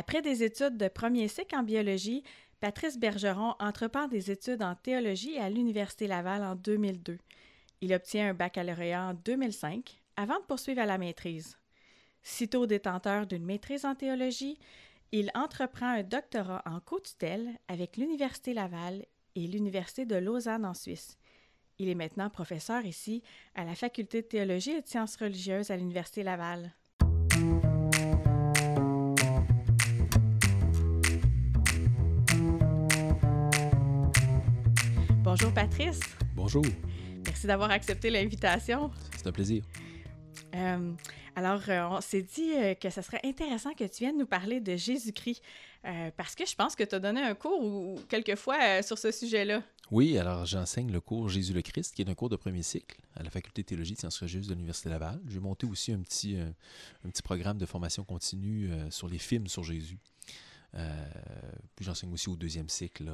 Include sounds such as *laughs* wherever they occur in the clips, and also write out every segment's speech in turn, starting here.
Après des études de premier cycle en biologie, Patrice Bergeron entreprend des études en théologie à l'Université Laval en 2002. Il obtient un baccalauréat en 2005 avant de poursuivre à la maîtrise. Sitôt détenteur d'une maîtrise en théologie, il entreprend un doctorat en co-tutelle avec l'Université Laval et l'Université de Lausanne en Suisse. Il est maintenant professeur ici à la Faculté de théologie et de sciences religieuses à l'Université Laval. Bonjour Patrice. Bonjour. Merci d'avoir accepté l'invitation. C'est un plaisir. Euh, alors, euh, on s'est dit euh, que ce serait intéressant que tu viennes nous parler de Jésus-Christ, parce que je pense que tu as donné un cours ou, quelquefois sur ce sujet-là. Oui, alors j'enseigne le cours Jésus le Christ, qui est un cours de premier cycle à la Faculté de théologie et sciences religieuses de l'Université Laval. J'ai monté aussi un petit, un petit programme de formation continue sur les films sur Jésus. puis j'enseigne aussi au deuxième cycle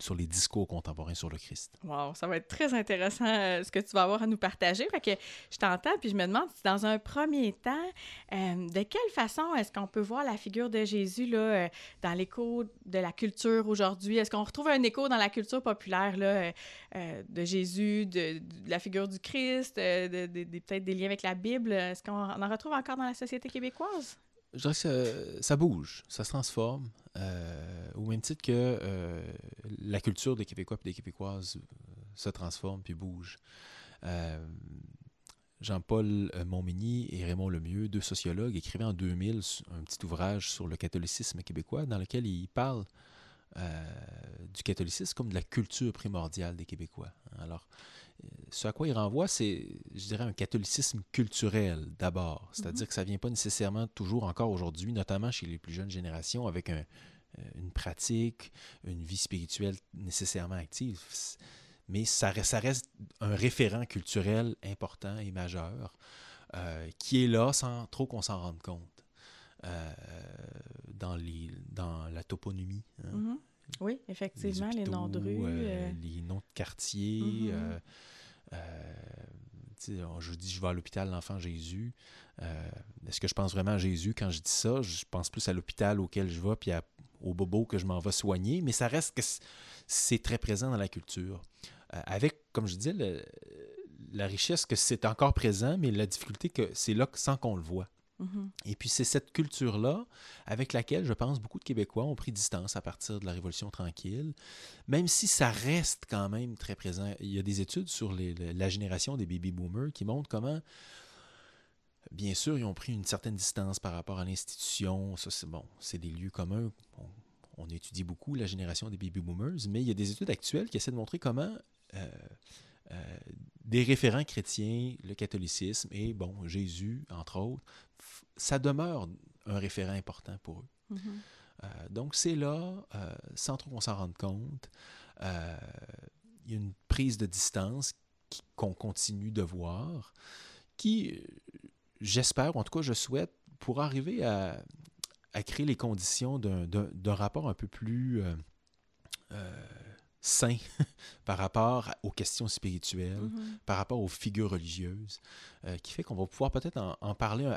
sur les discours contemporains sur le Christ. Wow, ça va être très intéressant euh, ce que tu vas avoir à nous partager. Fait que je t'entends, puis je me demande si dans un premier temps, euh, de quelle façon est-ce qu'on peut voir la figure de Jésus là, euh, dans l'écho de la culture aujourd'hui? Est-ce qu'on retrouve un écho dans la culture populaire là, de Jésus, de, la figure du Christ, de, peut-être des liens avec la Bible? Est-ce qu'on en retrouve encore dans la société québécoise? Je dirais que ça, bouge, ça se transforme, euh, au même titre que euh, la culture des Québécois et des Québécoises euh, se transforme puis bouge. Jean-Paul Montmigny et Raymond Lemieux, deux sociologues, écrivaient en 2000 un petit ouvrage sur le catholicisme québécois dans lequel ils parlent du catholicisme comme de la culture primordiale des Québécois. Alors, ce à quoi il renvoie, c'est, je dirais, un catholicisme culturel d'abord. C'est-à-dire mhm. que ça ne vient pas nécessairement toujours encore aujourd'hui, notamment chez les plus jeunes générations, avec euh, une pratique, une vie spirituelle nécessairement active. Mais ça, reste un référent culturel important et majeur euh, qui est là sans trop qu'on s'en rende compte euh, dans, les, dans la toponymie. Hein. Mhm. Oui, effectivement, les, noms de rues. les noms de quartiers. Mhm. Euh, je dis je vais à l'hôpital l'enfant Jésus. Euh, est-ce que je pense vraiment à Jésus quand je dis ça? Je pense plus à l'hôpital auquel je vais, puis au bobo que je m'en vais soigner, mais ça reste que c'est très présent dans la culture. Euh, avec, comme je disais, la richesse que c'est encore présent, mais la difficulté que c'est là sans qu'on le voit. Et puis c'est cette culture-là avec laquelle, je pense, beaucoup de Québécois ont pris distance à partir de la Révolution tranquille, même si ça reste quand même très présent. Il y a des études sur la génération des baby-boomers qui montrent comment, bien sûr, ils ont pris une certaine distance par rapport à l'institution. Ça, c'est bon, c'est des lieux communs. On, étudie beaucoup la génération des baby-boomers, mais il y a des études actuelles qui essaient de montrer comment... Euh, euh, des référents chrétiens, le catholicisme et, bon, Jésus, entre autres, ça demeure un référent important pour eux. Mm-hmm. Euh, donc, c'est là, euh, sans trop qu'on s'en rende compte, euh, il y a une prise de distance qu'on continue de voir, qui, j'espère, en tout cas, je souhaite, pour arriver à, à créer les conditions d'un rapport un peu plus sain *laughs* par rapport aux questions spirituelles, mm-hmm. par rapport aux figures religieuses, euh, qui fait qu'on va pouvoir peut-être en, parler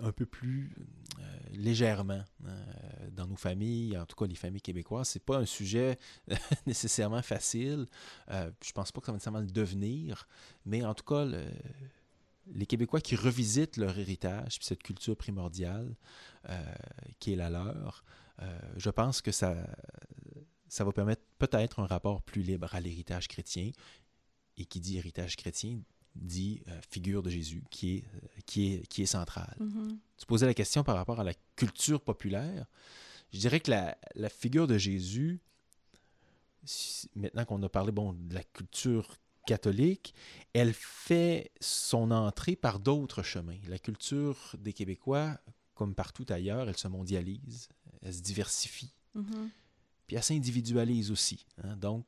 un, peu plus euh, légèrement euh, dans nos familles, en tout cas les familles québécoises. C'est pas un sujet *laughs* nécessairement facile. je pense pas que ça va nécessairement le devenir, mais en tout cas, les Québécois qui revisitent leur héritage, puis cette culture primordiale qui est la leur, je pense que ça ça va permettre peut-être un rapport plus libre à l'héritage chrétien. Et qui dit héritage chrétien dit euh, figure de Jésus, qui est, euh, qui est, qui est centrale. Mm-hmm. Tu posais la question par rapport à la culture populaire. Je dirais que la, la figure de Jésus, maintenant qu'on a parlé bon, de la culture catholique, elle fait son entrée par d'autres chemins. La culture des Québécois, comme partout ailleurs, elle se mondialise, elle se diversifie. Mm-hmm puis elle s'individualise aussi. Hein. Donc,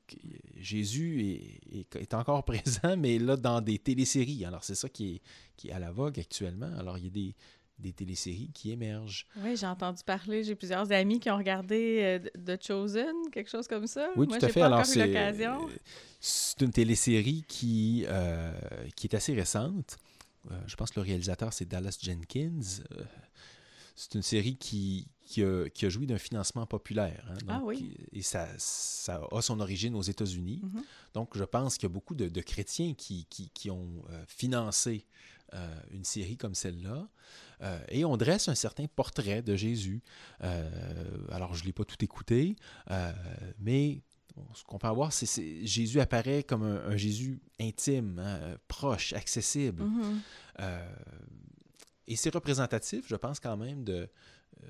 Jésus est, encore *laughs* présent, mais là, dans des téléséries. Alors, c'est ça qui est, qui est à la vogue actuellement. Alors, il y a des, des téléséries qui émergent. Oui, j'ai entendu parler, j'ai plusieurs amis qui ont regardé euh, The Chosen, quelque chose comme ça. Oui, tout à fait. Alors, c'est, c'est une télésérie qui, euh, qui est assez récente. Euh, je pense que le réalisateur, c'est Dallas Jenkins. c'est une série qui, qui a, qui a joui d'un financement populaire. hein. Ah oui. Et ça, ça a son origine aux États-Unis. Mhm. Donc, je pense qu'il y a beaucoup de, de chrétiens qui, qui, qui ont euh, financé euh, une série comme celle-là. Euh, et on dresse un certain portrait de Jésus. Alors, je ne l'ai pas tout écouté, mais ce qu'on peut avoir, c'est que Jésus apparaît comme un, un Jésus intime, hein, proche, accessible. Mhm. Et c'est représentatif, je pense, quand même, de, euh,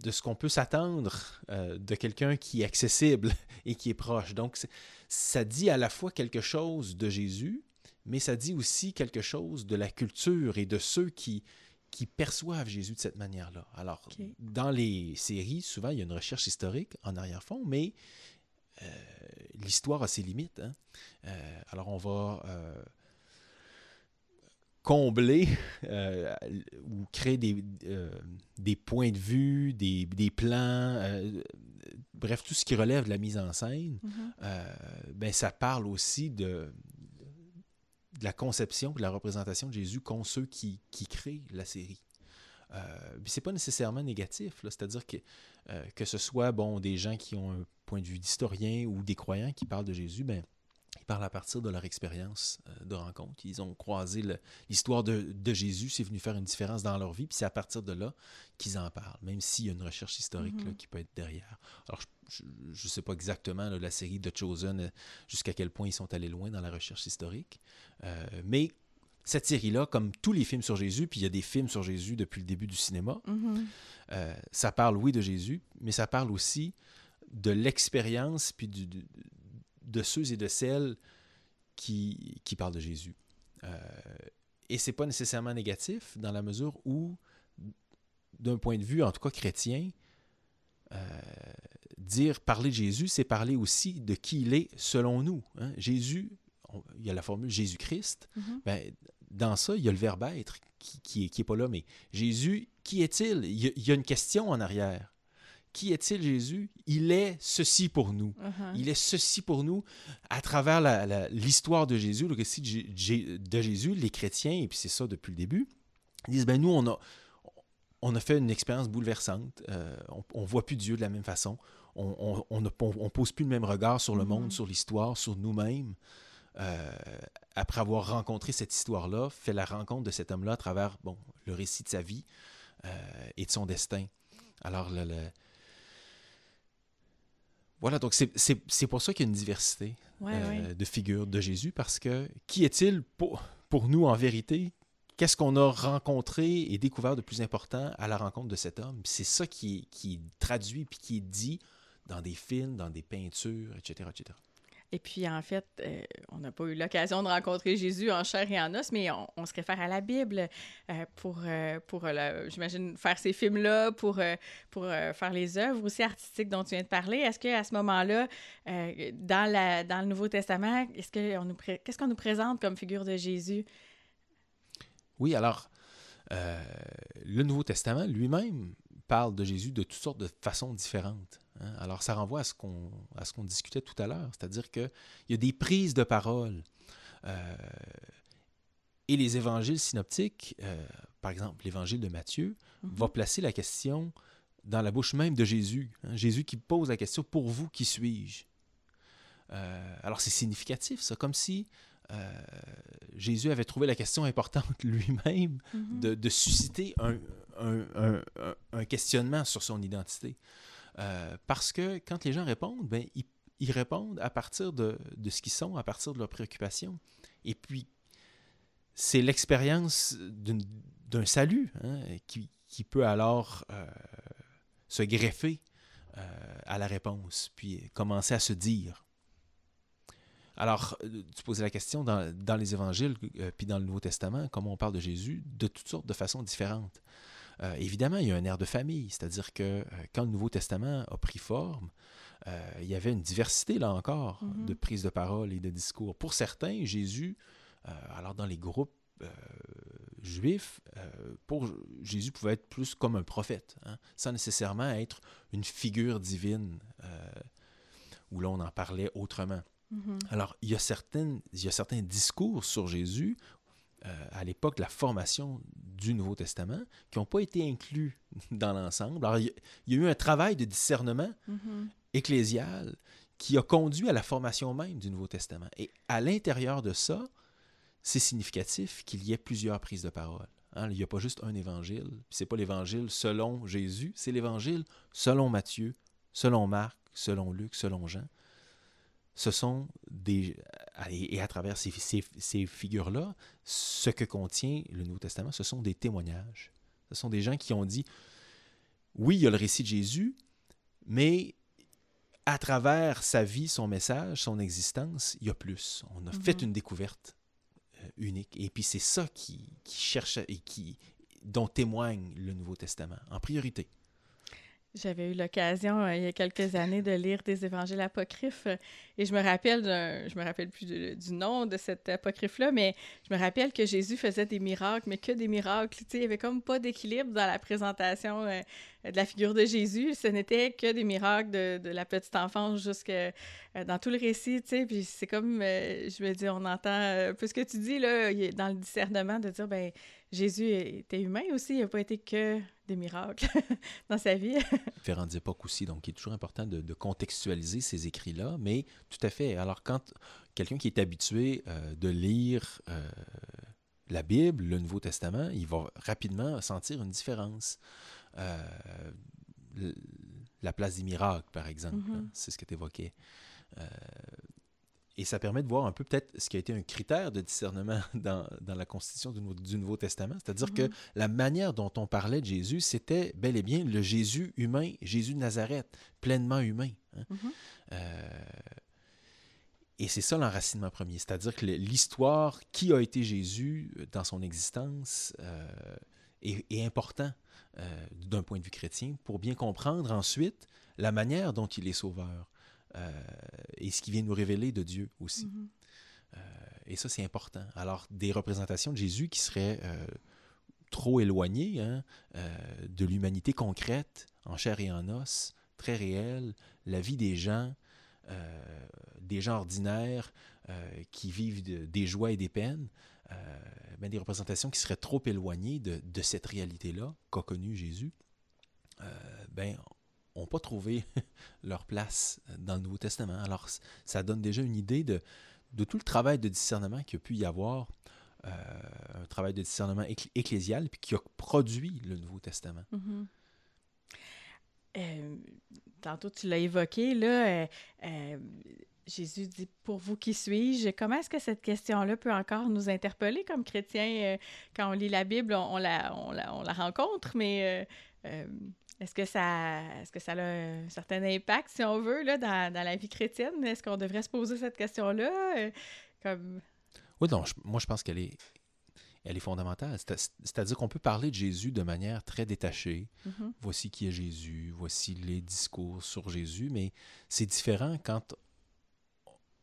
de ce qu'on peut s'attendre euh, de quelqu'un qui est accessible *laughs* et qui est proche. Donc, ça dit à la fois quelque chose de Jésus, mais ça dit aussi quelque chose de la culture et de ceux qui, qui perçoivent Jésus de cette manière-là. Alors, dans les séries, souvent, il y a une recherche historique en arrière-fond, mais euh, l'histoire a ses limites. hein. Euh, alors, on va combler euh, ou créer des, euh, des points de vue, des, des plans, euh, bref, tout ce qui relève de la mise en scène, Mhm. ben, ça parle aussi de, de la conception, de la représentation de Jésus qu'ont ceux qui, qui créent la série. Puis c'est pas nécessairement négatif, c'est-à-dire que, que ce soit bon, des gens qui ont un point de vue d'historien ou des croyants qui parlent de Jésus, ben, parlent à partir de leur expérience euh, de rencontre. Ils ont croisé l'histoire de, de Jésus, c'est venu faire une différence dans leur vie, puis c'est à partir de là qu'ils en parlent, même s'il y a une recherche historique là, Mhm. qui peut être derrière. Alors, je ne sais pas exactement là, la série de Chosen, euh, jusqu'à quel point ils sont allés loin dans la recherche historique, euh, mais cette série-là, comme tous les films sur Jésus, puis il y a des films sur Jésus depuis le début du cinéma, Mhm. euh, ça parle, oui, de Jésus, mais ça parle aussi de l'expérience, puis du- du- de ceux et de celles qui, qui parlent de Jésus. Euh, et c'est pas nécessairement négatif, dans la mesure où, d'un point de vue, en tout cas chrétien, euh, dire parler de Jésus, c'est parler aussi de qui il est selon nous. hein. Jésus, on- il y a la formule Jésus-Christ, Mhm. ben, dans ça, il y a le verbe être qui, qui, est, qui est pas là, mais Jésus, qui est-il? Il y a une question en arrière. Qui est-il Jésus? Il est ceci pour nous. Mhm. Il est ceci pour nous à travers l'histoire de Jésus, le récit de, Jé- Jé- de Jésus, les chrétiens, et puis c'est ça depuis le début, ils disent, ben nous, on a, on a fait une expérience bouleversante. Euh, on ne voit plus Dieu de la même façon. On ne on- on pose plus le même regard sur le Mhm. monde, sur l'histoire, sur nous-mêmes. Euh, après avoir rencontré cette histoire-là, fait la rencontre de cet homme-là à travers bon, le récit de sa vie euh, et de son destin. Alors, le, le- voilà, donc c'est- pour ça qu'il y a une diversité Ouais, euh, ouais. de figures de Jésus, parce que qui est-il pour, pour nous en vérité? Qu'est-ce qu'on a rencontré et découvert de plus important à la rencontre de cet homme? C'est ça qui qui traduit puis qui est dit dans des films, dans des peintures, etc. etc. Et puis, en fait, euh, on n'a pas eu l'occasion de rencontrer Jésus en chair et en os, mais on, se réfère à la Bible euh, pour, euh, euh, j'imagine, faire ces films-là, pour, euh, pour faire les œuvres aussi artistiques dont tu viens de parler. Est-ce qu'à ce moment-là, dans, dans le Nouveau Testament, est-ce que on nous qu'est-ce qu'on nous présente comme figure de Jésus? Oui, alors, le Nouveau Testament lui-même parle de Jésus de toutes sortes de façons différentes. Hein? Alors, ça renvoie à ce qu'on à ce qu'on discutait tout à l'heure, c'est-à-dire qu'il y a des prises de parole. euh, et les évangiles synoptiques, euh, par exemple l'évangile de Matthieu, Mhm. va placer la question dans la bouche même de Jésus. hein? Jésus qui pose la question Pour vous, qui suis-je Euh, Alors, c'est significatif, ça, comme si euh, Jésus avait trouvé la question importante *laughs* lui-même Mhm. de, de susciter un, un- un- un- un questionnement sur son identité. Euh, parce que quand les gens répondent, ben, ils, répondent à partir de, ce qu'ils sont, à partir de leurs préoccupations. Et puis, c'est l'expérience d'un salut hein, qui, peut alors euh, se greffer euh, à la réponse, puis commencer à se dire. Alors, tu posais la question dans, les évangiles, puis dans le Nouveau Testament, comment on parle de Jésus, de toutes sortes de façons différentes. Euh, évidemment, il y a un air de famille, c'est-à-dire que euh, quand le Nouveau Testament a pris forme, euh, il y avait une diversité, là encore, Mhm. de prise de parole et de discours. Pour certains, Jésus, euh, alors dans les groupes juifs, pour Jésus pouvait être plus comme un prophète, hein, sans nécessairement être une figure divine, où là on en parlait autrement. Mhm. Alors, il y, a certaines, il y a certains discours sur Jésus à l'époque de la formation du Nouveau Testament qui n'ont pas été inclus *laughs* dans l'ensemble. Alors, il y, a eu un travail de discernement mm-hmm. ecclésial qui a conduit à la formation même du Nouveau Testament. Et à l'intérieur de ça, c'est significatif qu'il y ait plusieurs prises de parole. Hein. il n'y a pas juste un évangile. Ce n'est pas l'évangile selon Jésus, c'est l'évangile selon Matthieu, selon Marc, selon Luc, selon Jean. Ce sont des. Et à travers ces, ces figures-là, ce que contient le Nouveau Testament, ce sont des témoignages. Ce sont des gens qui ont dit oui, il y a le récit de Jésus, mais à travers sa vie, son message, son existence, il y a plus. On a fait mhm. une découverte euh, unique. Et puis c'est ça qui, qui cherche et qui dont témoigne le Nouveau Testament en priorité. J'avais eu l'occasion euh, il y a quelques années de lire des évangiles apocryphes euh, et je me rappelle je me rappelle plus du nom de cet apocryphe-là, mais je me rappelle que Jésus faisait des miracles, mais que des miracles. il n'y avait comme pas d'équilibre dans la présentation euh, de la figure de Jésus. Ce n'était que des miracles de, de la petite enfance jusque dans tout le récit, tu sais. Puis c'est comme, je me dis, on entend ce que tu dis là, dans le discernement de dire, ben Jésus était humain aussi, il n'a pas été que des miracles *laughs* dans sa vie. *laughs* Différentes époques aussi, donc il est toujours important de, contextualiser ces écrits-là, mais tout à fait. Alors quand quelqu'un qui est habitué euh, de lire euh, la Bible, le Nouveau Testament, il va rapidement sentir une différence. Euh, la place des miracles, par exemple, mm-hmm. hein, c'est ce que tu évoquais. Et ça permet de voir un peu peut-être ce qui a été un critère de discernement *laughs* dans, dans la constitution du, du, Nouveau Testament. C'est-à-dire que mhm. la manière dont on parlait de Jésus, c'était bel et bien le Jésus humain, Jésus de Nazareth, pleinement humain. Hein. Mhm. Euh, et c'est ça l'enracinement premier. C'est-à-dire que l'histoire, qui a été Jésus dans son existence, euh, est, est, important euh, d'un point de vue chrétien pour bien comprendre ensuite la manière dont il est sauveur. Euh, et ce qui vient nous révéler de Dieu aussi. Mhm. Euh, et ça, c'est important. Alors, des représentations de Jésus qui seraient euh, trop éloignées hein, de l'humanité concrète, en chair et en os, très réelle, la vie des gens, des gens ordinaires qui vivent des joies et des peines, ben, des représentations qui seraient trop éloignées de, de cette réalité-là qu'a connue Jésus, ben, n'ont pas trouvé *laughs* leur place dans le Nouveau Testament. Alors, ça donne déjà une idée de, tout le travail de discernement qu'il a pu y avoir, euh, un travail de discernement ecclésial, puis qui a produit le Nouveau Testament. Mm-hmm. Euh, tantôt, tu l'as évoqué, là, euh, Jésus dit Pour vous qui suis-je Comment est-ce que cette question-là peut encore nous interpeller comme chrétiens quand on lit la Bible? On, la, on la, rencontre, mais est-ce que ça est-ce que ça a un certain impact, si on veut, là, dans, dans la vie chrétienne? Est-ce qu'on devrait se poser cette question-là? Euh, comme... Oui, non, moi je pense qu'elle est, elle est fondamentale. C'est-à-dire qu'on peut parler de Jésus de manière très détachée. Mm-hmm. Voici qui est Jésus, voici les discours sur Jésus, mais c'est différent quand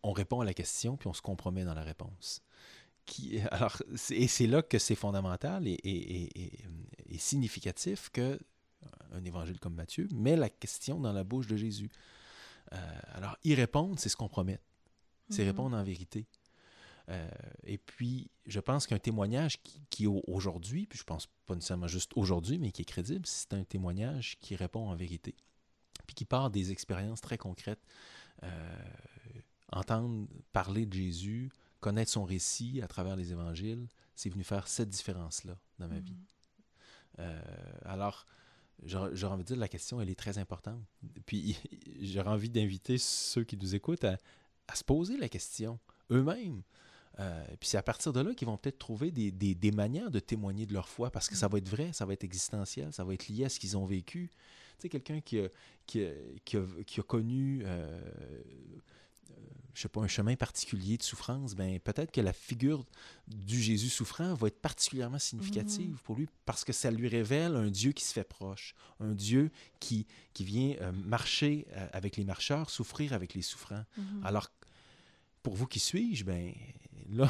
on répond à la question puis on se compromet dans la réponse. Qui, alors, et c'est là que c'est fondamental et, et, et, et significatif que un évangile comme Matthieu, met la question dans la bouche de Jésus. Euh, alors, y répondre, c'est se compromettre. C'est mhm. répondre en vérité. Euh, et puis, je pense qu'un témoignage qui, qui aujourd'hui, puis je pense pas nécessairement juste aujourd'hui, mais qui est crédible, c'est un témoignage qui répond en vérité, puis qui part des expériences très concrètes. Euh, entendre parler de Jésus, connaître son récit à travers les évangiles, c'est venu faire cette différence-là dans ma vie. Mhm. alors, j'aurais envie de dire, la question, elle est très importante. Puis *laughs* j'aurais envie d'inviter ceux qui nous écoutent à, se poser la question eux-mêmes. Euh, puis c'est à partir de là qu'ils vont peut-être trouver des, des, des, manières de témoigner de leur foi, parce que ça va être vrai, ça va être existentiel, ça va être lié à ce qu'ils ont vécu. Tu sais, quelqu'un qui a, qui, a, qui, a, connu euh, je sais pas, un chemin particulier de souffrance, ben peut-être que la figure du Jésus souffrant va être particulièrement significative mhm. pour lui parce que ça lui révèle un Dieu qui se fait proche, un Dieu qui, qui vient euh, marcher euh, avec les marcheurs, souffrir avec les souffrants. Mhm. Alors, pour vous qui suis-je, ben là,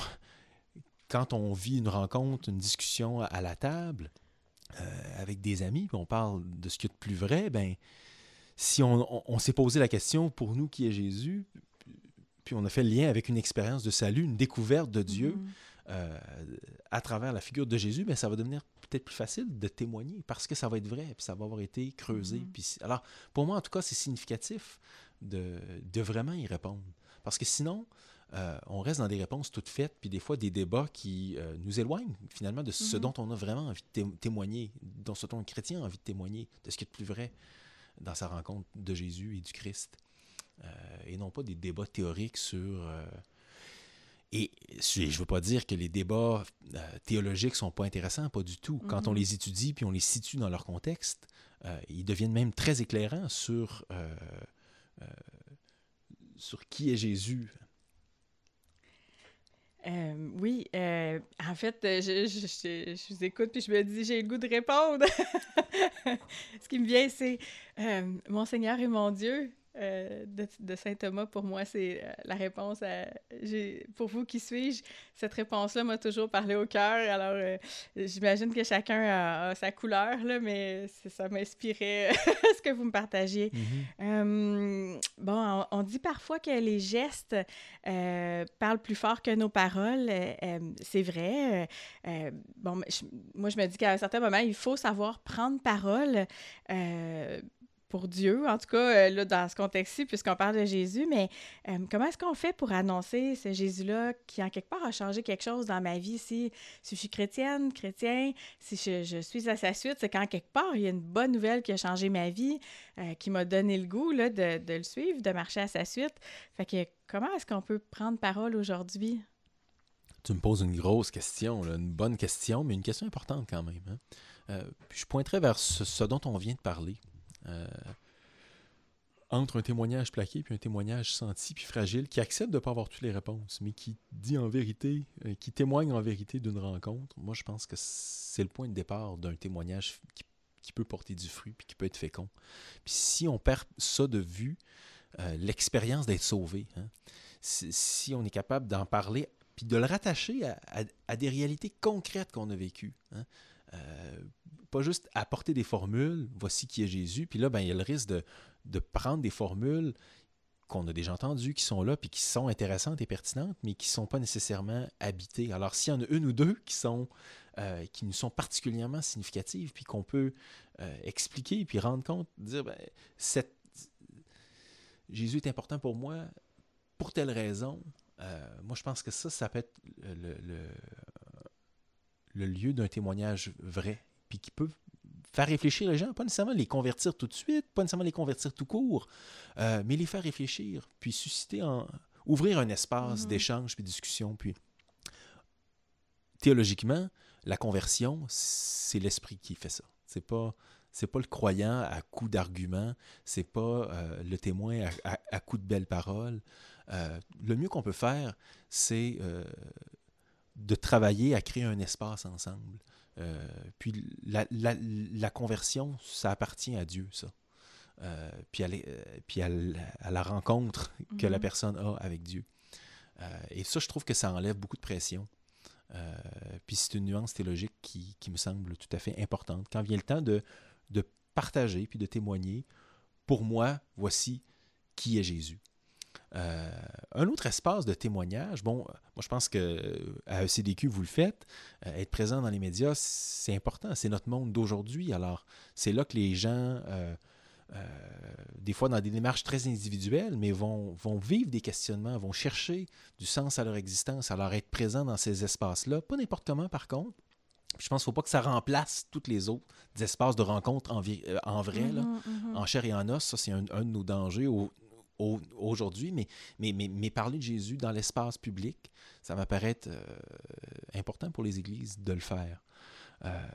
quand on vit une rencontre, une discussion à, la table euh, avec des amis, puis on parle de ce qui est de plus vrai, ben si on, on s'est posé la question pour nous qui est Jésus, puis on a fait le lien avec une expérience de salut, une découverte de Dieu. Mhm. à travers la figure de Jésus, mais ça va devenir peut-être plus facile de témoigner parce que ça va être vrai, puis ça va avoir été creusé. Mm-hmm. Puis, alors, pour moi, en tout cas, c'est significatif de, de, vraiment y répondre. Parce que sinon, euh, on reste dans des réponses toutes faites, puis des fois des débats qui euh, nous éloignent finalement de ce mm-hmm. dont on a vraiment envie de témoigner, dont ce dont un chrétien a envie de témoigner, de ce qui est le plus vrai dans sa rencontre de Jésus et du Christ. Euh, et non pas des débats théoriques sur et je ne veux pas dire que les débats euh, théologiques sont pas intéressants, pas du tout. Quand on mhm. les étudie puis on les situe dans leur contexte, euh, ils deviennent même très éclairants sur, euh, sur qui est Jésus. oui, en fait, je, je, vous écoute puis je me dis, j'ai le goût de répondre. *laughs* Ce qui me vient, c'est Mon Seigneur et mon Dieu. Euh, de, Saint Thomas, pour moi, c'est euh, la réponse à pour vous qui suis-je, cette réponse-là m'a toujours parlé au cœur. Alors, euh, j'imagine que chacun a, sa couleur, là, mais ça m'inspirait *laughs* ce que vous me partagiez. Mm-hmm. bon, on, dit parfois que les gestes parlent plus fort que nos paroles. c'est vrai. bon, moi, je me dis qu'à un certain moment, il faut savoir prendre parole pour Dieu, en tout cas, euh, là, dans ce contexte-ci, puisqu'on parle de Jésus, mais euh, comment est-ce qu'on fait pour annoncer ce Jésus-là qui, en quelque part, a changé quelque chose dans ma vie? Si, je suis chrétienne, chrétien, si je, suis à sa suite, c'est qu'en quelque part, il y a une bonne nouvelle qui a changé ma vie, euh, qui m'a donné le goût de, le suivre, de marcher à sa suite. Fait que comment est-ce qu'on peut prendre parole aujourd'hui? Tu me poses une grosse question, une bonne question, mais une question importante quand même. Hein? je pointerai vers ce dont on vient de parler. Euh, entre un témoignage plaqué puis un témoignage senti puis fragile, qui accepte de ne pas avoir toutes les réponses, mais qui dit en vérité, euh, qui témoigne en vérité d'une rencontre, moi je pense que c'est le point de départ d'un témoignage qui, peut porter du fruit puis qui peut être fécond. Puis si on perd ça de vue, euh, l'expérience d'être sauvé, hein, si, on est capable d'en parler puis de le rattacher à, des réalités concrètes qu'on a vécues. Hein, pas juste apporter des formules, voici qui est Jésus, puis là, ben, il y a le risque de, prendre des formules qu'on a déjà entendues, qui sont là, puis qui sont intéressantes et pertinentes, mais qui ne sont pas nécessairement habitées. Alors, s'il y en a une ou deux qui, sont, euh, nous sont particulièrement significatives, puis qu'on peut euh, expliquer, puis rendre compte, dire, ben. Jésus est important pour moi pour telle raison, euh, moi, je pense que ça, ça peut être le lieu d'un témoignage vrai puis qui peut faire réfléchir les gens, pas nécessairement les convertir tout de suite, pas nécessairement les convertir tout court, euh, mais les faire réfléchir, puis susciter, en, ouvrir un espace mm-hmm. d'échange puis de discussion. Puis, théologiquement, la conversion, c'est l'esprit qui fait ça. C'est pas c'est pas le croyant à coup d'arguments, c'est pas euh, le témoin à, à, coup de belles paroles. Euh, le mieux qu'on peut faire, c'est de travailler à créer un espace ensemble. Euh, puis la, la, conversion, ça appartient à Dieu, ça. Euh, puis à, euh, puis à, la rencontre que la mhm. personne a avec Dieu. et ça, je trouve que ça enlève beaucoup de pression. puis c'est une nuance théologique qui, qui, me semble tout à fait importante. Quand vient le temps de, de partager puis de témoigner, pour moi, voici qui est Jésus. Euh, un autre espace de témoignage, bon, moi je pense que à ECDQ, vous le faites, euh, être présent dans les médias, c'est important, c'est notre monde d'aujourd'hui. Alors, c'est là que les gens, euh, des fois dans des démarches très individuelles, mais vont, vont vivre des questionnements, vont chercher du sens à leur existence, alors être présent dans ces espaces-là, pas n'importe comment par contre. Je pense qu'il ne faut pas que ça remplace tous les autres espaces de rencontre en, en vrai, là, mm-hmm, mm-hmm. en chair et en os. Ça, c'est un, un, de nos dangers, aujourd'hui, mais, mais, mais, parler de Jésus dans l'espace public, ça m'apparaît euh, important pour les églises de le faire. Euh,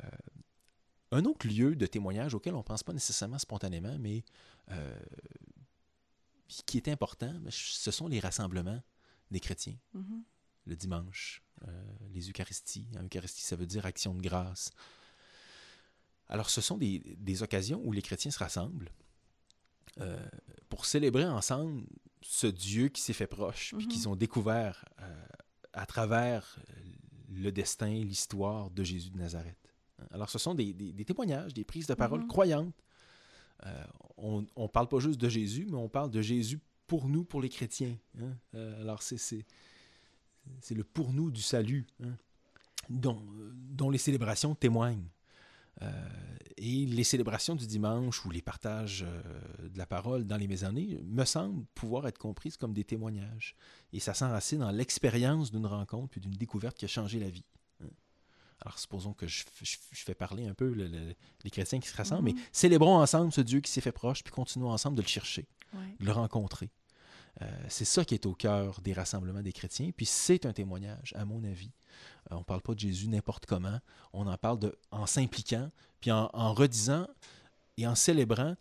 un autre lieu de témoignage auquel on ne pense pas nécessairement spontanément, mais euh, qui est important, ce sont les rassemblements des chrétiens. Mm-hmm. Le dimanche, les Eucharisties. Eucharistie, ça veut dire action de grâce. Alors, ce sont des, des occasions où les chrétiens se rassemblent euh, pour célébrer ensemble ce Dieu qui s'est fait proche, puis qu'ils mhm. ont découvert euh, à travers le destin, l'histoire de Jésus de Nazareth. Alors, ce sont des, témoignages, des prises de parole mhm. croyantes. Euh, on ne parle pas juste de Jésus, mais on parle de Jésus pour nous, pour les chrétiens. Hein. alors, c'est c'est le pour nous du salut, hein, dont, dont les célébrations témoignent. Euh, et les célébrations du dimanche ou les partages euh, de la parole dans les mésannées me semblent pouvoir être comprises comme des témoignages. Et ça s'enracine dans l'expérience d'une rencontre puis d'une découverte qui a changé la vie. Hein. Alors, supposons que je, fais parler un peu les chrétiens qui se rassemblent, mais mm-hmm. célébrons ensemble ce Dieu qui s'est fait proche, puis continuons ensemble de le chercher, de le rencontrer. Euh, c'est ça qui est au cœur des rassemblements des chrétiens, puis c'est un témoignage, à mon avis, on ne parle pas de Jésus n'importe comment. On en parle de, en s'impliquant, puis en, redisant et en célébrant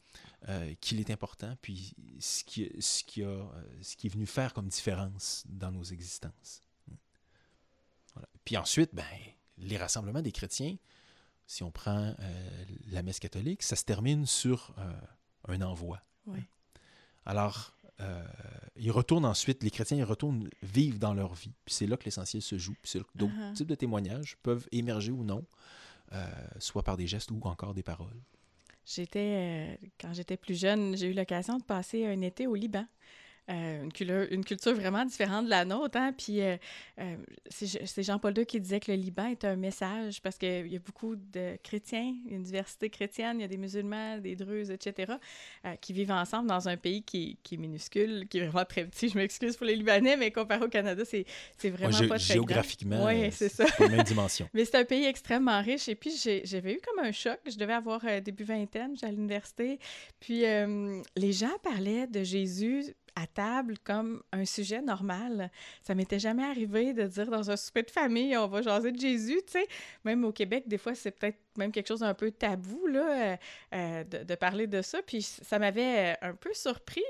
euh, qu'il est important, puis ce qui, ce, qui a, euh, ce qui est venu faire comme différence dans nos existences. Puis ensuite, ben, les rassemblements des chrétiens, si on prend la messe catholique, ça se termine sur un envoi. Alors, euh, ils retournent ensuite, les chrétiens, ils retournent vivre dans leur vie. Puis c'est là que l'essentiel se joue. Puis c'est d'autres uh-huh. types de témoignages peuvent émerger ou non, euh, soit par des gestes ou encore des paroles. J'étais, euh, quand j'étais plus jeune, j'ai eu l'occasion de passer un été au Liban. Euh, une, culture, vraiment différente de la nôtre. Hein? Puis euh, euh, c'est Jean-Paul II qui disait que le Liban est un message parce qu'il y a beaucoup de chrétiens, une diversité chrétienne, il y a des musulmans, des druzes, etc., qui vivent ensemble dans un pays qui, qui, est minuscule, qui est vraiment très petit. Je m'excuse pour les Libanais, mais comparé au Canada, c'est vraiment pas très Géographiquement, ouais, c'est ça. pas la même dimension. *laughs* mais c'est un pays extrêmement riche. Et puis j'avais eu comme un choc. Je devais avoir début vingtaine, j'étais à l'université. Puis les gens parlaient de Jésus à table comme un sujet normal. Ça m'était jamais arrivé de dire dans un souper de famille, on va jaser de Jésus, tu sais. Même au Québec, des fois, c'est peut-être même quelque chose d'un peu tabou, là, euh, euh, de, parler de ça. Puis ça m'avait un peu surpris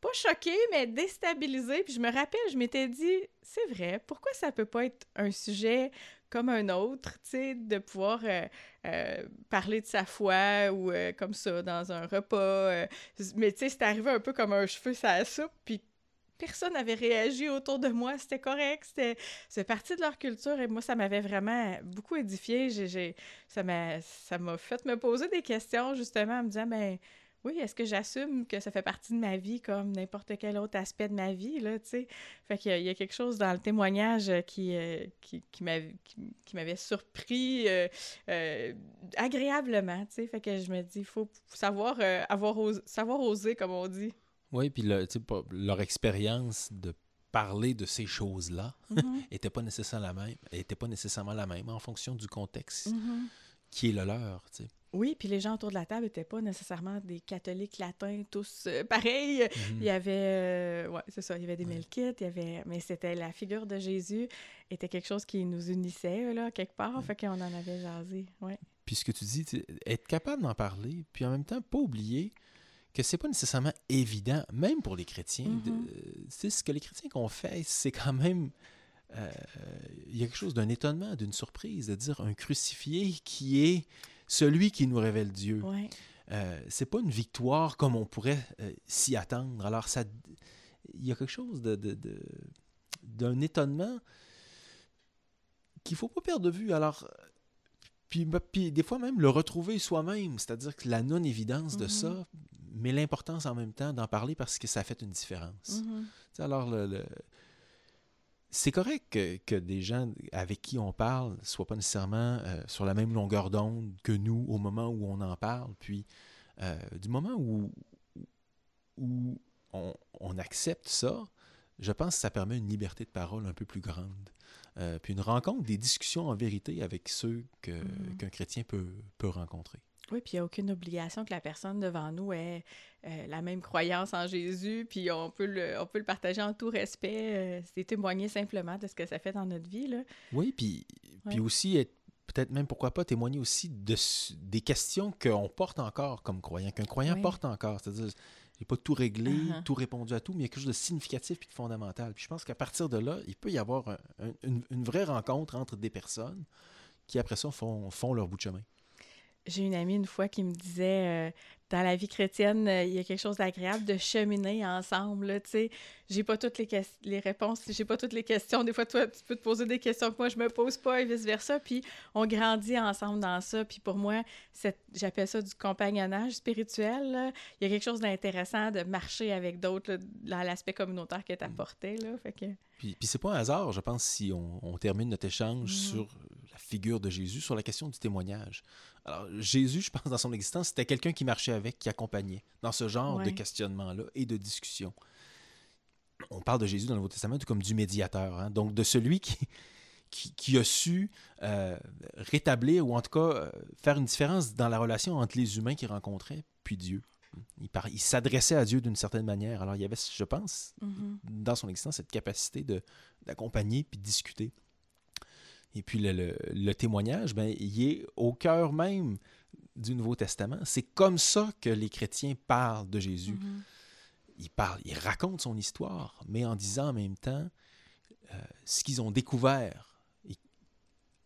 pas choqué, mais déstabilisé. Puis je me rappelle, je m'étais dit, c'est vrai, pourquoi ça peut pas être un sujet comme un autre, tu sais, de pouvoir euh, euh, parler de sa foi ou euh, comme ça dans un repas. mais tu sais, c'est arrivé un peu comme un cheveu sur la soupe, puis personne n'avait réagi autour de moi, c'était correct, c'était c'est partie de leur culture et moi ça m'avait vraiment beaucoup édifié, j'ai ça m'a ça m'a fait me poser des questions justement en me disant ben oui, est-ce que j'assume que ça fait partie de ma vie comme n'importe quel autre aspect de ma vie, là, tu sais? Fait qu'il y, a quelque chose dans le témoignage qui, euh, qui, qui m'avait surpris euh, euh, agréablement, tu sais? Fait que je me dis, il faut savoir, avoir savoir oser, comme on dit. Oui, puis le, leur expérience de parler de ces choses-là n'était mm-hmm. *laughs* pas nécessairement la même, était pas nécessairement la même en fonction du contexte mm-hmm. qui est le leur, tu sais? Oui, puis les gens autour de la table n'étaient pas nécessairement des catholiques latins tous euh, pareils. Mhm. Il y avait, euh, ouais, c'est ça, il y avait des melkites, il y avait, mais c'était la figure de Jésus était quelque chose qui nous unissait là quelque part, fait qu'on en avait jasé, ouais. Puis ce que tu dis, être capable d'en parler, puis en même temps pas oublier que c'est pas nécessairement évident, même pour les chrétiens. C'est ce que les chrétiens ont fait, c'est quand même euh, il y a quelque chose d'un étonnement, d'une surprise, de dire un crucifié qui est celui qui nous révèle Dieu. Ouais. Euh, c'est pas une victoire comme on pourrait euh, s'y attendre. Alors, ça, il y a quelque chose de, d'un étonnement qu'il faut pas perdre de vue. Alors, puis, bah, puis, des fois même le retrouver soi-même, c'est-à-dire que la non-évidence de ça, mm-hmm. mais l'importance en même temps d'en parler parce que ça fait une différence. Mm-hmm. Alors, le, c'est correct que, des gens avec qui on parle ne soient pas nécessairement euh, sur la même longueur d'onde que nous au moment où on en parle. Puis, euh, du moment où, où on, accepte ça, je pense que ça permet une liberté de parole un peu plus grande. Euh, puis une rencontre, des discussions en vérité avec ceux mm-hmm. qu'un chrétien peut, peut rencontrer. Oui, puis il n'y a aucune obligation que la personne devant nous ait euh, la même croyance en Jésus, puis on peut le, on peut le partager en tout respect. Euh, c'est témoigner simplement de ce que ça fait dans notre vie. Là. Oui, puis, puis aussi peut-être même pourquoi pas témoigner aussi de, des questions qu'on porte encore comme croyant, qu'un croyant porte encore. C'est-à-dire, j'ai pas tout réglé, uh-huh. tout répondu à tout, mais il y a quelque chose de significatif et de fondamental. Puis je pense qu'à partir de là, il peut y avoir une, une, vraie rencontre entre des personnes qui, après ça, font, font leur bout de chemin. J'ai une amie une fois qui me disait dans la vie chrétienne, il y a quelque chose d'agréable de cheminer ensemble. Tu sais, j'ai pas toutes les, les réponses, j'ai pas toutes les questions. Des fois, toi, tu peux te poser des questions que moi, je me pose pas et vice-versa. Puis on grandit ensemble dans ça. Puis pour moi, j'appelle ça du compagnonnage spirituel. Il y a quelque chose d'intéressant de marcher avec d'autres dans l'aspect communautaire que tu apportais. Là. Fait que... Puis, puis c'est pas un hasard, je pense, si on, termine notre échange mm. sur la figure de Jésus, sur la question du témoignage. Alors, Jésus, je pense, dans son existence, c'était quelqu'un qui marchait avec, qui accompagnait dans ce genre de questionnement-là et de discussion on parle de Jésus dans le Nouveau Testament comme du médiateur, hein. donc de celui qui, qui, a su euh, rétablir ou en tout cas euh, faire une différence dans la relation entre les humains qu'il rencontrait puis Dieu. Il, il s'adressait à Dieu d'une certaine manière. Alors il y avait, je pense, mm-hmm. dans son existence, cette capacité d'accompagner puis de discuter. Et puis le, témoignage, ben, il est au cœur même du Nouveau Testament. C'est comme ça que les chrétiens parlent de Jésus. Mm-hmm il parle, il raconte son histoire, mais en disant en même temps euh, ce qu'ils ont découvert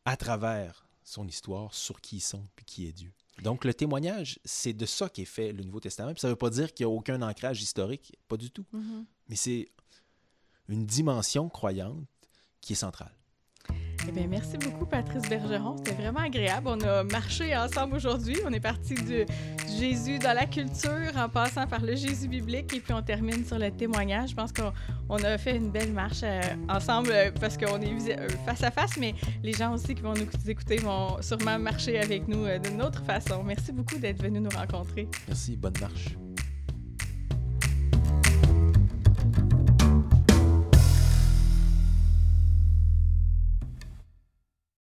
à travers son histoire sur qui ils sont puis qui est Dieu. Donc le témoignage, c'est de ça qu'est fait le Nouveau Testament. Puis ça ne veut pas dire qu'il n'y a aucun ancrage historique, pas du tout. Mm-hmm. Mais c'est une dimension croyante qui est centrale. Eh bien, merci beaucoup, Patrice Bergeron. C'était vraiment agréable. On a marché ensemble aujourd'hui. On est parti du, Jésus dans la culture en passant par le Jésus biblique et puis on termine sur le témoignage. Je pense qu'on a fait une belle marche euh, ensemble euh, parce qu'on est euh, face à face, mais les gens aussi qui vont nous écouter vont sûrement marcher avec nous d'une autre façon. Merci beaucoup d'être venu nous rencontrer. Merci. Bonne marche.